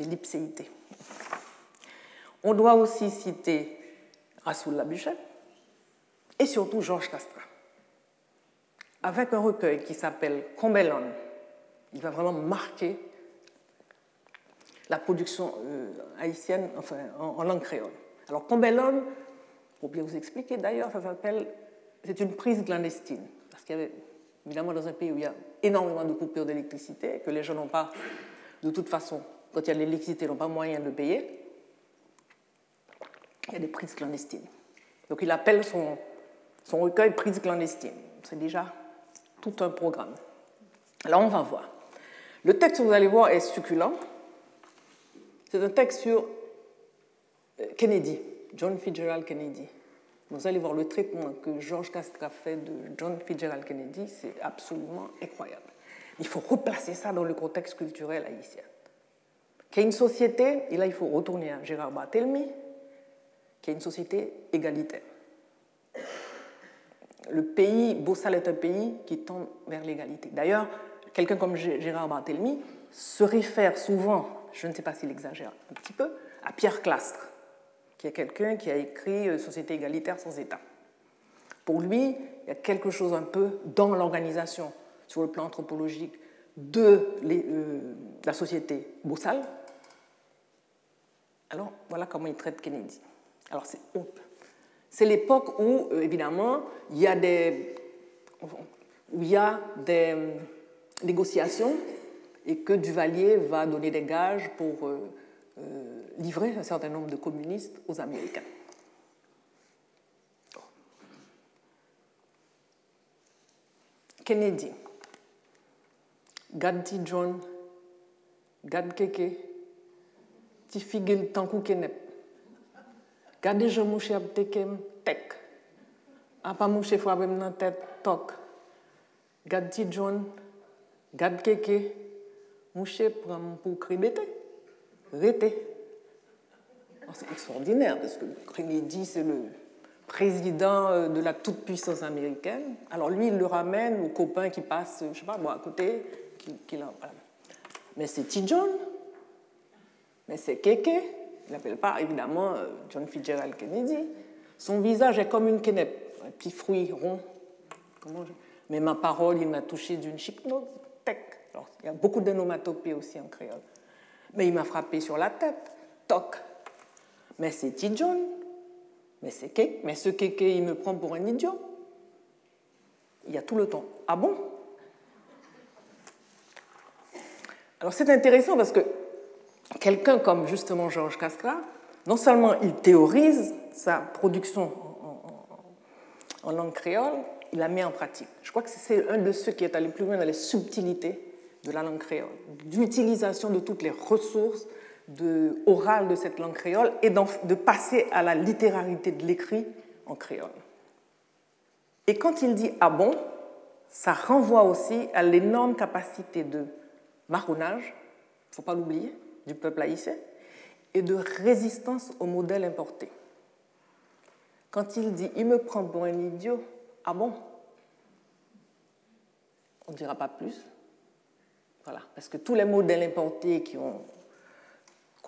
c'est l'ipséité. On doit aussi citer Rassoul Labuchet et surtout Georges Castra, avec un recueil qui s'appelle Combelon. Il va vraiment marquer la production euh, haïtienne enfin, en, langue créole. Alors Combelon, pour bien vous expliquer d'ailleurs, ça s'appelle, c'est une prise clandestine, parce qu'il y avait évidemment dans un pays où il y a énormément de coupures d'électricité, que les gens n'ont pas de toute façon quand il y a l'électricité, ils n'ont pas moyen de payer, il y a des prises clandestines. Donc il appelle son, son recueil Prises clandestines. C'est déjà tout un programme. Alors on va voir. Le texte, vous allez voir, est succulent. C'est un texte sur euh, Kennedy, John Fitzgerald Kennedy. Vous allez voir le traitement que George Castra fait de John Fitzgerald Kennedy, c'est absolument incroyable. Il faut replacer ça dans le contexte culturel haïtien qu'il y a une société, et là il faut retourner à Gérard Barthélemy, qui est une société égalitaire. Le pays, Bossal est un pays qui tend vers l'égalité. D'ailleurs, quelqu'un comme Gérard Barthélemy se réfère souvent, je ne sais pas s'il exagère un petit peu, à Pierre Clastre, qui est quelqu'un qui a écrit euh, Société égalitaire sans État. Pour lui, il y a quelque chose un peu dans l'organisation, sur le plan anthropologique, de euh, la société Bossal, alors, voilà comment il traite Kennedy. Alors, c'est C'est l'époque où, euh, évidemment, il y a des, négociations et que Duvalier va donner des gages pour livrer un certain nombre de communistes aux Américains. Kennedy, Gad John, Gad Keke, Tifigil Tankou Kenep, Gade je mouche ap tekem tek. Apa mouche fwabem nan tet tok. Gade ti John, gade keke, mouche pram pou kribete. Rete. C'est extraordinaire parce que Kennedy, c'est le président euh, de la toute-puissance américaine. Alors lui, il le ramène aux copains qui passent, je sais pas, moi, à côté. Qui, qui. Mais c'est T. John. Mais c'est Keke. Il n'appelle pas évidemment euh, John Fitzgerald Kennedy. Son visage est comme une quenette, un petit fruit rond. Mais ma parole, il m'a touché d'une chypnothèque. il y a beaucoup d'onomatopées aussi en créole. Mais il m'a frappé sur la tête. Toc. Mais c'est T. John. Mais c'est Mais ce kéké, il me prend pour un idiot. Il y a tout le temps. Ah bon? Alors c'est intéressant parce que quelqu'un comme justement Georges Castra, non seulement il théorise sa production en, langue créole, il la met en pratique. Je crois que c'est un de ceux qui est allé plus loin dans les subtilités de la langue créole, d'utilisation de toutes les ressources de, orales de cette langue créole et de passer à la littérarité de l'écrit en créole. Et quand il dit ah bon, ça renvoie aussi à l'énorme capacité de marronnage, il ne faut pas l'oublier, du peuple haïtien et de résistance au modèle importé. Quand il dit il me prend pour un idiot, ah bon? On ne dira pas plus. Voilà, parce que tous les modèles importés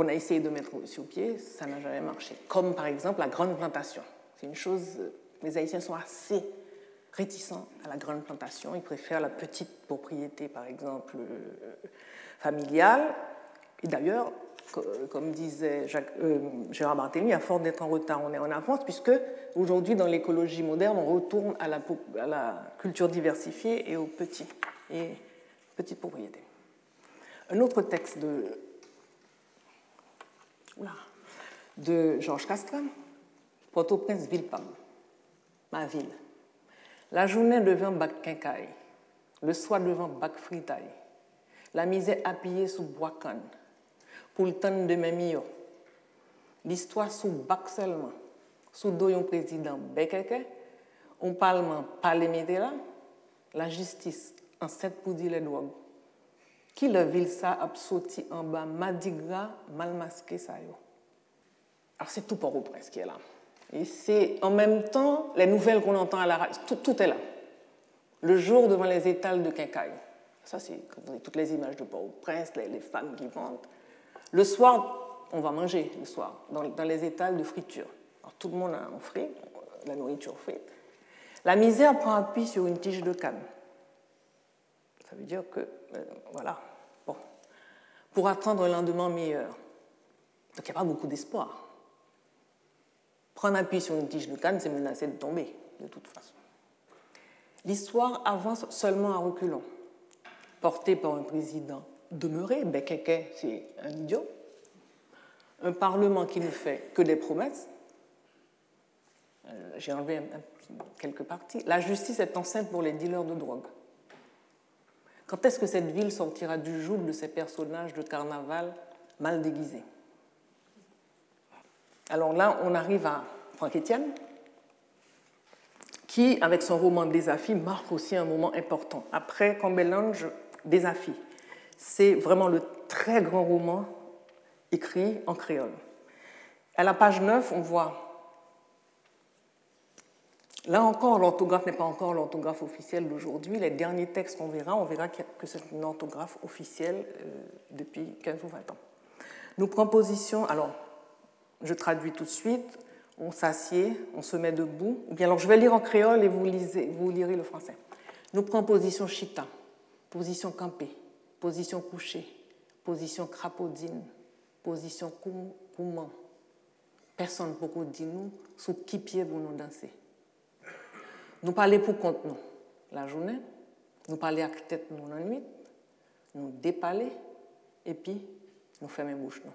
qu'on a essayé de mettre sur pied, ça n'a jamais marché. Comme par exemple la grande plantation. C'est une chose, les Haïtiens sont assez réticents à la grande plantation. Ils préfèrent la petite propriété, par exemple, euh, familiale. Et d'ailleurs, comme disait Jacques, euh, Gérard Barthélemy, à force d'être en retard, on est en avance, puisque aujourd'hui, dans l'écologie moderne, on retourne à la, à la, culture diversifiée et aux petits et petites propriétés. Un autre texte de, de Georges Castran, Port-au-Prince, Villepam, ma ville. La journée devant bac quincaille, le soir devant bac fritaille, la misère appuyée sous bois canne pour le temps de mes L'histoire sous bac seulement, sous un président Bekeke, un parlement parlementaire, là, la justice en sept pour dire les drogues. Qui le ville ça a sauté en bas, madigra, mal masqué ça yo. Alors c'est tout pour au prince qui est là. Et c'est en même temps les nouvelles qu'on entend à la radio, tout, est là. Le jour devant les étals de Quincaille. Ça, c'est toutes les images de Port-au-Prince, les, les femmes qui vendent. Le soir, on va manger le soir, dans, les étals de friture. tout le monde a un frit, la nourriture frite. La misère prend appui sur une tige de canne. Ça veut dire que, euh, voilà, bon, pour attendre un lendemain meilleur. Donc il n'y a pas beaucoup d'espoir. Prendre appui sur une tige de canne, c'est menacer de tomber, de toute façon. L'histoire avance seulement à reculons, portée par un président demeurer, ben, c'est un idiot. Un Parlement qui ne fait que des promesses. Euh, j'ai enlevé quelques parties. La justice est enceinte pour les dealers de drogue. Quand est-ce que cette ville sortira du joug de ces personnages de carnaval mal déguisés? Alors là, on arrive à Franck Etienne, qui, avec son roman Des marque aussi un moment important. Après Cambelange, Des c'est vraiment le très grand roman écrit en créole. À la page 9, on voit Là encore, l'orthographe n'est pas encore l'orthographe officielle d'aujourd'hui. Les derniers textes qu'on verra, on verra que c'est une orthographe officielle euh, depuis 15 ou 20 ans. Nous prenons position, alors je traduis tout de suite, on s'assied, on se met debout. bien alors je vais lire en créole et vous, lisez, vous lirez le français. Nous prenons position chita, position campée, position couchée, position crapaudine, position couman, personne ne peut dire nous sous qui pied pour nous danser. Nous parler pour compte nous la journée, nous parler avec tête nous la nuit, nous dépaler et puis nous fermer bouche nous.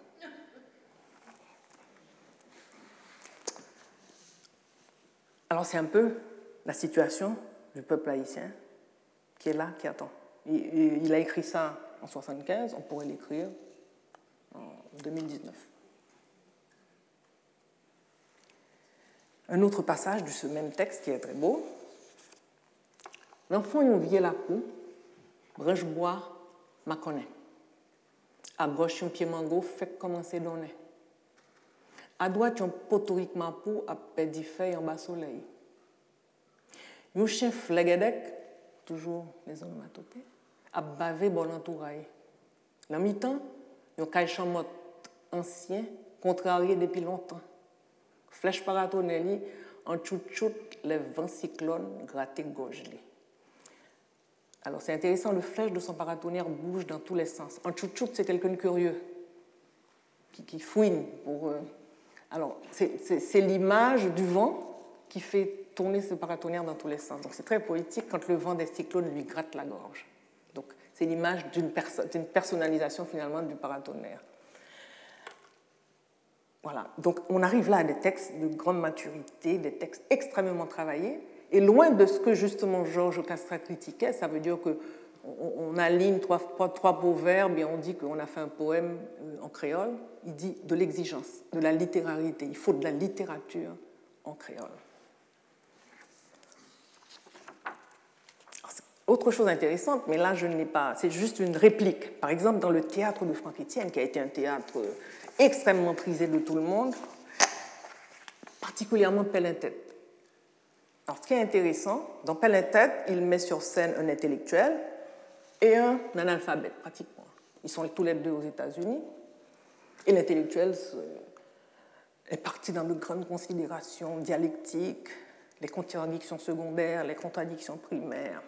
Alors c'est un peu la situation du peuple haïtien qui est là, qui attend. Il, a écrit ça en 75, on pourrait l'écrire en 2019. Un autre passage de ce même texte qui est très beau. L'enfant y oublié la cou, branche bois, ma connaît. À gauche, un pied mango fait commencer donner. À droite, un potorique mapou a perdu feuille en bas soleil. Un chien flegedek, toujours les onomatopées, a bavé bon entouraille. La mi-temps, un caille chamotte ancien, contrarié depuis longtemps. Flèche paratonelli, en tchout les vents cyclones grattés gauche. Alors c'est intéressant, le flèche de son paratonnerre bouge dans tous les sens. En tchout c'est quelqu'un de curieux, qui, fouine pour. Euh, alors c'est l'image du vent qui fait tourner ce paratonnerre dans tous les sens. Donc c'est très poétique quand le vent des cyclones lui gratte la gorge. Donc c'est l'image d'une personnalisation finalement du paratonnerre. Voilà, donc on arrive là à des textes de grande maturité, des textes extrêmement travaillés, et loin de ce que justement Georges Castra critiquait, ça veut dire que on aligne trois, trois beaux verbes et on dit qu'on a fait un poème euh, en créole. Il dit de l'exigence, de la littérarité. Il faut de la littérature en créole. Autre chose intéressante, mais là je ne l'ai pas, c'est juste une réplique. Par exemple, dans le théâtre de Franck Etienne, qui a été un théâtre extrêmement prisé de tout le monde, particulièrement Pelin-Tête. Alors, ce qui est intéressant, dans Pelin-Tête, il met sur scène un intellectuel et un analphabète, pratiquement. Ils sont tous les deux aux États-Unis. Et l'intellectuel est parti dans de grandes considérations dialectiques, les contradictions secondaires, les contradictions primaires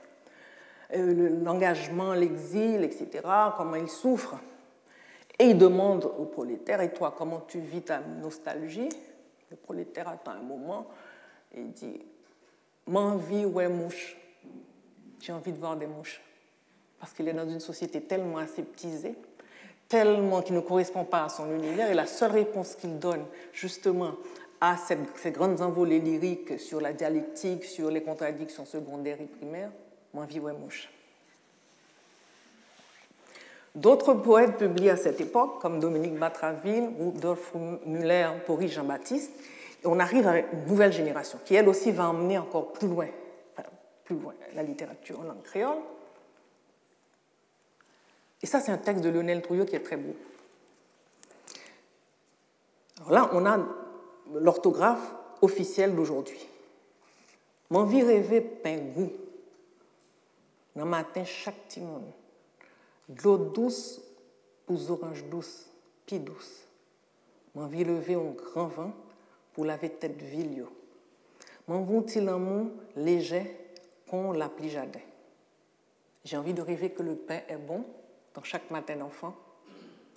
euh, l'engagement, l'exil, etc., comment il souffre. Et il demande au prolétaire, et toi, comment tu vis ta nostalgie? Le prolétaire attend un moment et il dit, m'envie, ouais, mouche. J'ai envie de voir des mouches. Parce qu'il est dans une société tellement aseptisée, tellement qui ne correspond pas à son univers, et la seule réponse qu'il donne, justement, à ces grandes envolées lyriques sur la dialectique, sur les contradictions secondaires et primaires, vie mouche. D'autres poètes publiés à cette époque, comme Dominique Batraville, Rudolf Müller, Pori Jean-Baptiste, on arrive à une nouvelle génération qui, elle aussi, va emmener encore plus loin, plus loin la littérature en langue créole. Et ça, c'est un texte de Lionel Trouillot qui est très beau. Alors là, on a l'orthographe officielle d'aujourd'hui. M'envie rêver pingou dans le matin, chaque petit monde. De l'eau douce les oranges douces, puis douce. M'envie lever un grand vent pour laver tête ville. M'envie l'amour léger qu'on l'appli jardin. J'ai envie de rêver que le pain est bon dans chaque matin d'enfant.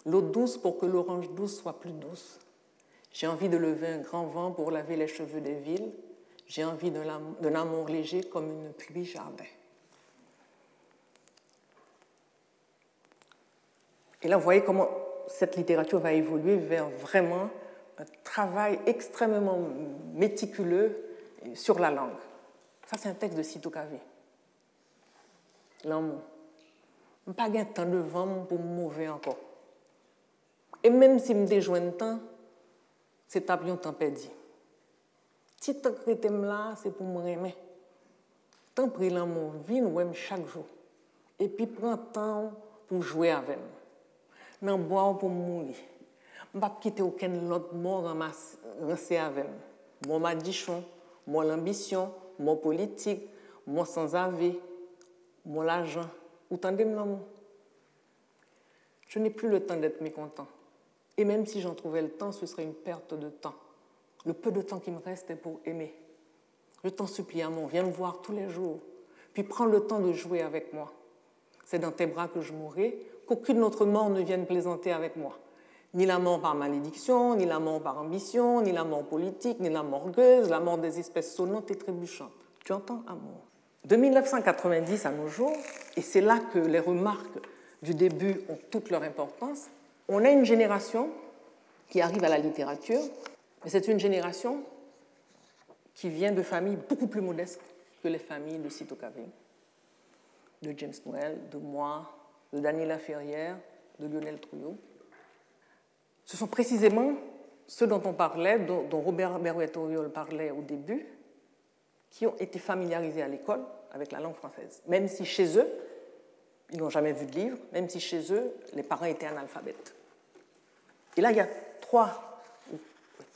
L'eau douce pour que l'orange douce soit plus douce. J'ai envie de lever un grand vent pour laver les cheveux des villes. J'ai envie d'un amour léger comme une pluie jardin. Et là, vous voyez comment cette littérature va évoluer vers vraiment travail extrêmement méticuleux sur la langue. Ça, c'est un texte de Sito Kavé. L'amour. Pas de temps de vent pour me encore. Et même si me déjoins temps, c'est un temps perdu. Si temps que là, c'est pour me remettre. Tant pris l'amour, vient chaque jour. Et puis prends temps pour jouer avec moi nan bois pour mourir. Ne vais pas quitter aucun autre mot ramasser avec. Mon madichon, mon ambition, mon politique, mon sans-avis, mon argent. Vous entendez mon Je n'ai plus le temps d'être mécontent. Et même si j'en trouvais le temps, ce serait une perte de temps. Le peu de temps qui me reste est pour aimer. Je t'en supplie, amour, viens me voir tous les jours. Puis prends le temps de jouer avec moi. C'est dans tes bras que je mourrai, qu'aucune autre mort ne vienne plaisanter avec moi. Ni la mort par malédiction, ni la mort par ambition, ni la mort politique, ni la mort gueuse, la mort des espèces sonnantes et trébuchantes. Tu entends amour. De 1990 à nos jours, et c'est là que les remarques du début ont toute leur importance, on a une génération qui arrive à la littérature, mais c'est une génération qui vient de familles beaucoup plus modestes que les familles de Cito de James Noël, de moi, de Daniela Ferrière, de Lionel Trouillot. Ce sont précisément ceux dont on parlait, dont, Robert Berouet-Auriol parlait au début, qui ont été familiarisés à l'école avec la langue française, même si chez eux, ils n'ont jamais vu de livre, même si chez eux, les parents étaient analphabètes. Et là, il y a trois,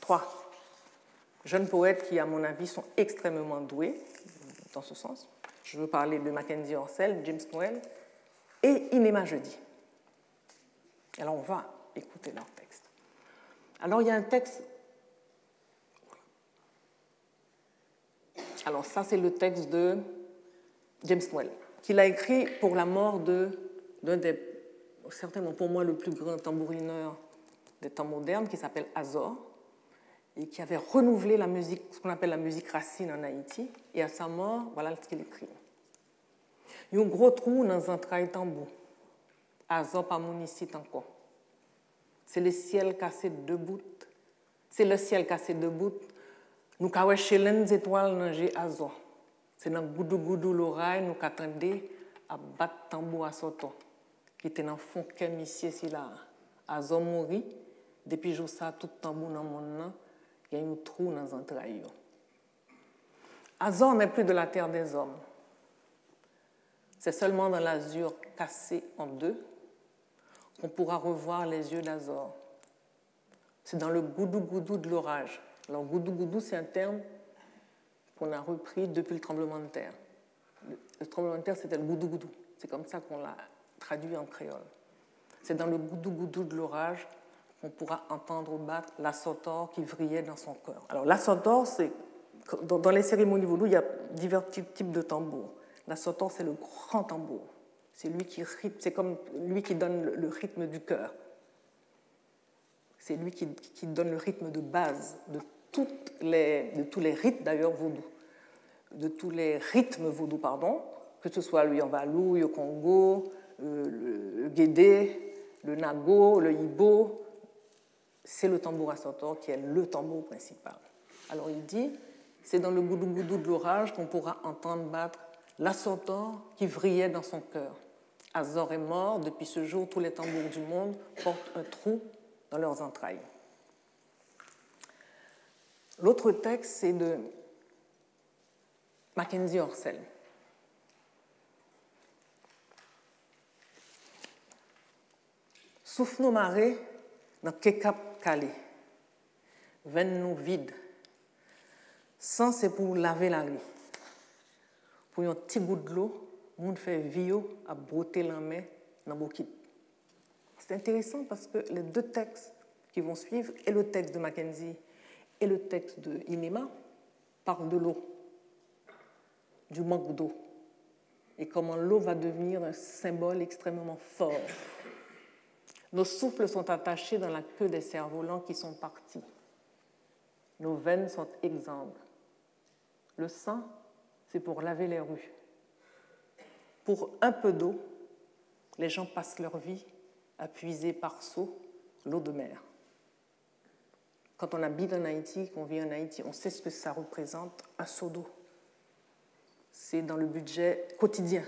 trois jeunes poètes qui, à mon avis, sont extrêmement doués dans ce sens. Je veux parler de Mackenzie Orsel, James Noel et Inema Jeudi. Alors, on va écouter leur texte. Alors, il y a un texte. Alors, ça, c'est le texte de James Noel, qu'il a écrit pour la mort d'un des, certainement pour moi, le plus grand tambourineur des temps modernes, qui s'appelle Azor, et qui avait renouvelé la musique, ce qu'on appelle la musique racine en Haïti. Et à sa mort, voilà ce qu'il écrit. Il y a un gros trou dans un trail tambour. Azor pas ici encore. C'est le ciel cassé de bouts. C'est le ciel cassé de bouts. Nous avons les étoiles dans Azor. C'est dans goudou goudou l'oreille nous qu'attendait à battre tambour à soto. Qui était dans le fond qu'un ici, si là. Azor mourit. Depuis que ça, tout tambour dans mon nom, il y a un trou dans un trail. Azor n'est plus de la terre des hommes. C'est seulement dans l'azur cassé en deux qu'on pourra revoir les yeux d'Azor. C'est dans le goudou-goudou de l'orage. Alors, goudou-goudou, c'est un terme qu'on a repris depuis le tremblement de terre. Le, tremblement de terre, c'était le goudou-goudou. C'est comme ça qu'on l'a traduit en créole. C'est dans le goudou-goudou de l'orage qu'on pourra entendre battre la sotor qui vrillait dans son cœur. Alors, la c'est. Dans les cérémonies voodoo, il y a divers types de tambours. La sotor, c'est le grand tambour. C'est lui qui c'est comme lui qui donne le rythme du cœur. C'est lui qui, donne le rythme de base de, les, de tous les rites d'ailleurs vaudou, de tous les rythmes vaudou, pardon, que ce soit le Yambalou, le Congo, euh, le, Guédé, le Nago, le Ibo, c'est le tambour à qui est le tambour principal. Alors il dit, c'est dans le goudou-goudou de l'orage qu'on pourra entendre battre la qui vrillait dans son cœur. Azor est mort, depuis ce jour, tous les tambours du monde portent un trou dans leurs entrailles. L'autre texte, c'est de Mackenzie Orsel. Souffle nos marées dans Kekap Calais. Veine nous vide. Sans c'est pour laver la rue. Pour un petit bout de l'eau, monde fait vio à broter la main dans bokit. C'est intéressant parce que les deux textes qui vont suivre, et le texte de Mackenzie et le texte de Inema, parlent de l'eau, du manque d'eau, et comment l'eau va devenir un symbole extrêmement fort. Nos souffles sont attachés dans la queue des cerfs-volants qui sont partis. Nos veines sont exsangues. Le sang, c'est pour laver les rues. Pour un peu d'eau, les gens passent leur vie à puiser par seau l'eau de mer. Quand on habite en Haïti, qu'on vit en Haïti, on sait ce que ça représente un seau d'eau. C'est dans le budget quotidien.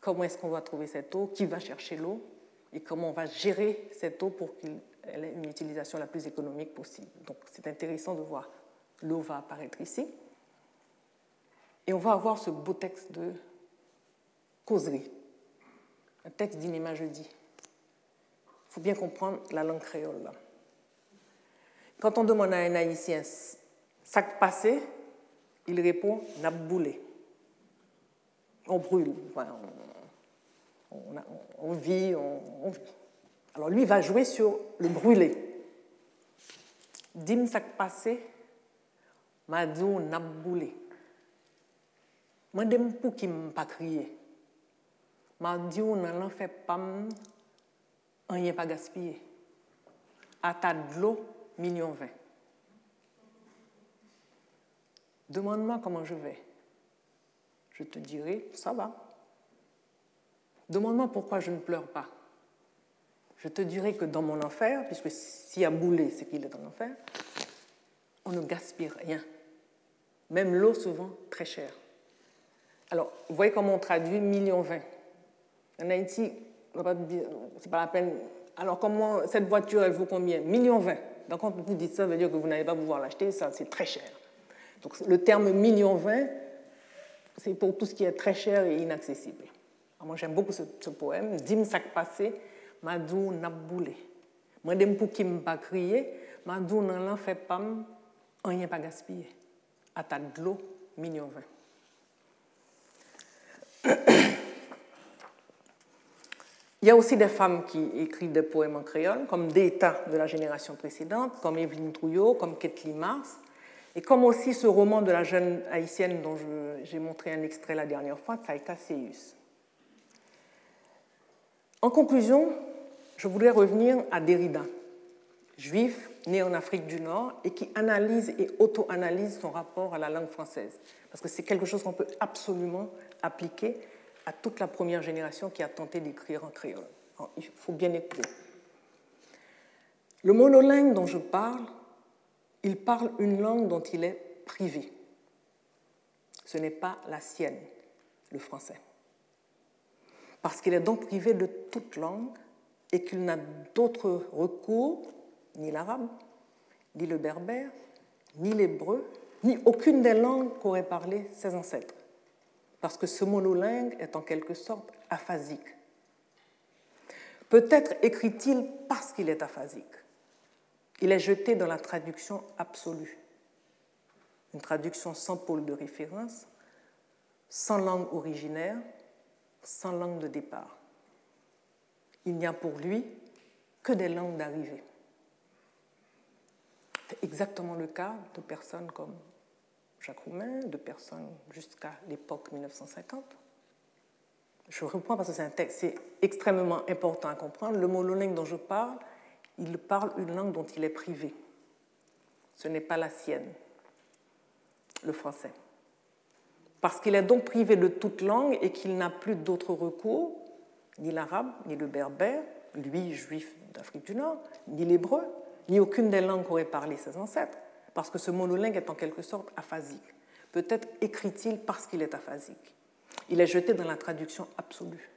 Comment est-ce qu'on va trouver cette eau? Qui va chercher l'eau? Et comment on va gérer cette eau pour qu'elle ait une utilisation la plus économique possible? Donc c'est intéressant de voir. L'eau va apparaître ici. Et on va avoir ce beau texte de un texte d'Inéma jeudi. Il faut bien comprendre la langue créole. Quand on demande à un haïtien ça passé, il répond n'a boulé. On brûle, on, vit, on, vit. Alors lui va jouer sur le brûlé. Dim ça passé, m'a dit n'a boulé. Moi, pour qui pas crié. M'a dit, on n'en fait pas, rien pas gaspillé. à ta de l'eau, million vingt. Demande-moi comment je vais. Je te dirai, ça va. Demande-moi pourquoi je ne pleure pas. Je te dirai que dans mon enfer, puisque s'il a boulé, c'est qu'il est en enfer, on ne gaspille rien. Même l'eau souvent très chère. Alors, vous voyez comment on traduit million vingt. En Haïti, c'est pas la peine. Alors, comment cette voiture, elle vaut combien? Million. Donc, quand vous dites ça, ça veut dire que vous n'allez pas pouvoir l'acheter, ça, c'est très cher. Donc, le terme million c'est pour tout ce qui est très cher et inaccessible. moi, j'aime beaucoup ce, poème. Dim sac passé, madou n'a boulé. Moi, dem pour qui m'a crié, madou n'en fait pas, rien pas gaspillé. À ta de l'eau, million vingt. Il y a aussi des femmes qui écrivent des poèmes en créole, comme Déta de la génération précédente, comme Evelyne Trouillot, comme Kathleen Mars, et comme aussi ce roman de la jeune haïtienne dont j'ai montré un extrait la dernière fois, Taika Seyus. En conclusion, je voudrais revenir à Derrida, juif né en Afrique du Nord et qui analyse et auto-analyse son rapport à la langue française. Parce que c'est quelque chose qu'on peut absolument appliquer à toute la première génération qui a tenté d'écrire en créole. il faut bien écouter. Le monolingue dont je parle, il parle une langue dont il est privé. Ce n'est pas la sienne, le français. Parce qu'il est donc privé de toute langue et qu'il n'a d'autre recours, ni l'arabe, ni le berbère, ni l'hébreu, ni aucune des langues qu'auraient parlé ses ancêtres parce que ce monolingue est en quelque sorte aphasique. Peut-être écrit-il parce qu'il est aphasique. Il est jeté dans la traduction absolue, une traduction sans pôle de référence, sans langue originaire, sans langue de départ. Il n'y a pour lui que des langues d'arrivée. C'est exactement le cas de personnes comme Jacques Roumain, de personnes jusqu'à l'époque 1950. Je reprends parce que c'est un texte, c'est extrêmement important à comprendre. Le monolingue dont je parle, il parle une langue dont il est privé. Ce n'est pas la sienne, le français. Parce qu'il est donc privé de toute langue et qu'il n'a plus d'autre recours, ni l'arabe, ni le berbère, lui, juif d'Afrique du Nord, ni l'hébreu, ni aucune des langues qu'auraient parlé ses ancêtres parce que ce monolingue est en quelque sorte aphasique. Peut-être écrit-il parce qu'il est aphasique. Il est jeté dans la traduction absolue,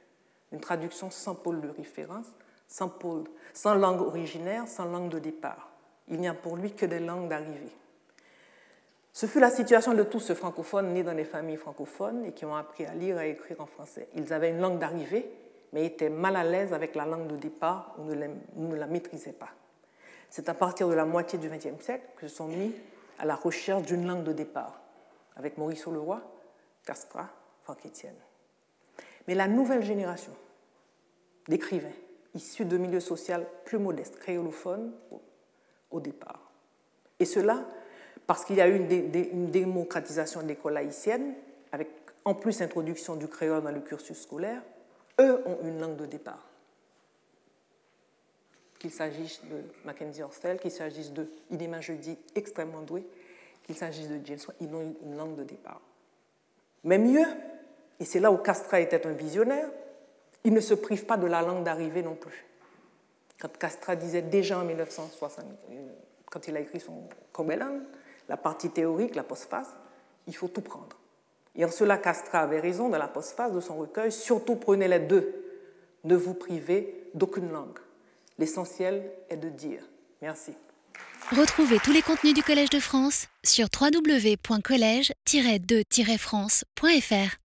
une traduction sans pôle de référence, sans, pôle, sans langue originaire, sans langue de départ. Il n'y a pour lui que des langues d'arrivée. Ce fut la situation de tous ces francophones nés dans des familles francophones et qui ont appris à lire et à écrire en français. Ils avaient une langue d'arrivée, mais étaient mal à l'aise avec la langue de départ ou ne la maîtrisaient pas. C'est à partir de la moitié du XXe siècle que se sont mis à la recherche d'une langue de départ, avec Maurice Leroy, Castra, Franck Etienne. Mais la nouvelle génération d'écrivains issus de milieux sociaux plus modestes, créolophones au départ. Et cela parce qu'il y a eu une, démocratisation de l'école haïtienne, avec en plus l'introduction du créole dans le cursus scolaire, eux ont une langue de départ qu'il s'agisse de Mackenzie Orstel, qu'il s'agisse de Idema Jeudi, extrêmement doué, qu'il s'agisse de James ils ont une langue de départ. Mais mieux, et c'est là où Castra était un visionnaire, il ne se prive pas de la langue d'arrivée non plus. Quand Castra disait déjà en 1960, euh, quand il a écrit son Combelin, la partie théorique, la postface, il faut tout prendre. Et en cela, Castra avait raison dans la postface de son recueil, surtout prenez les deux, ne vous privez d'aucune langue. L'essentiel est de dire. Merci. Retrouvez tous les contenus du Collège de France sur www.colège-2-france.fr.